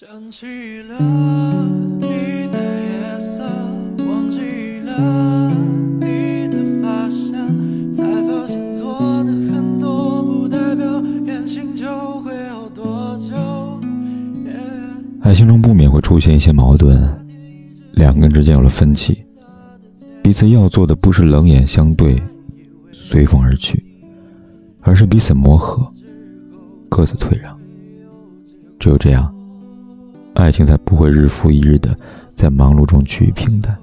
想起了你的夜色，忘记了你的发香，才发现做的很多不代表感情就会有多久。爱情中不免会出现一些矛盾，两个人之间有了分歧，彼此要做的不是冷眼相对、随风而去，而是彼此磨合，各自退让。只有这样。爱情才不会日复一日的在忙碌中趋于平淡。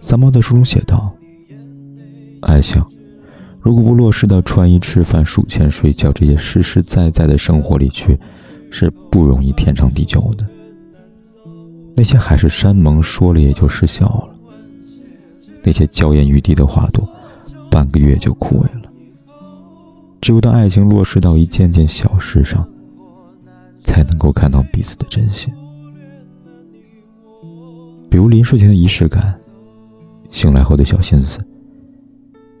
三毛在书中写道：“爱情如果不落实到穿衣、吃饭、数钱、睡觉这些实实在在的生活里去，是不容易天长地久的。那些海誓山盟说了也就失效了，那些娇艳欲滴的花朵，半个月就枯萎了。只有当爱情落实到一件件小事上。”才能够看到彼此的真心，比如临睡前的仪式感，醒来后的小心思，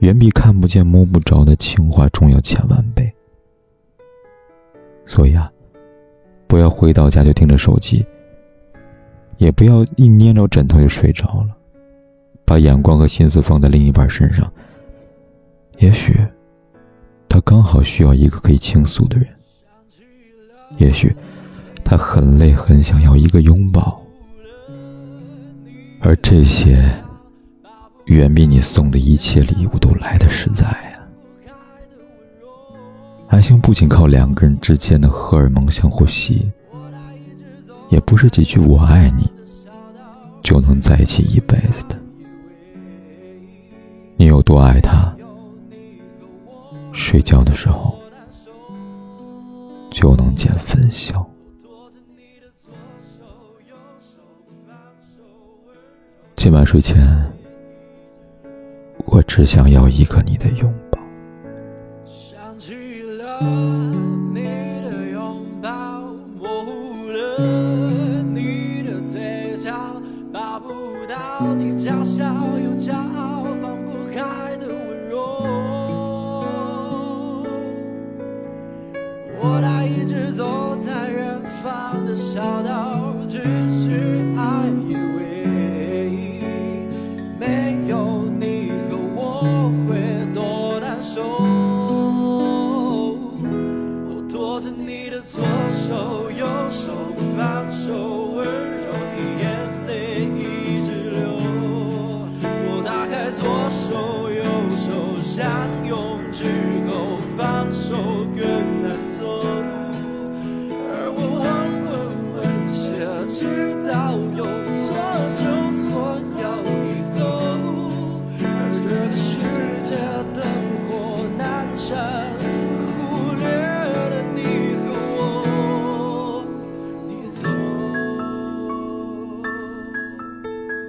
远比看不见摸不着的情话重要千万倍。所以啊，不要回到家就盯着手机，也不要一捏着枕头就睡着了，把眼光和心思放在另一半身上。也许，他刚好需要一个可以倾诉的人。也许，他很累，很想要一个拥抱，而这些，远比你送的一切礼物都来的实在啊！爱情不仅靠两个人之间的荷尔蒙相互吸引，也不是几句“我爱你”就能在一起一辈子的。你有多爱他，睡觉的时候。就能见分晓。今晚睡前，我只想要一个你的拥抱。想起了你的拥抱，模糊了你的嘴角，抱不到你找到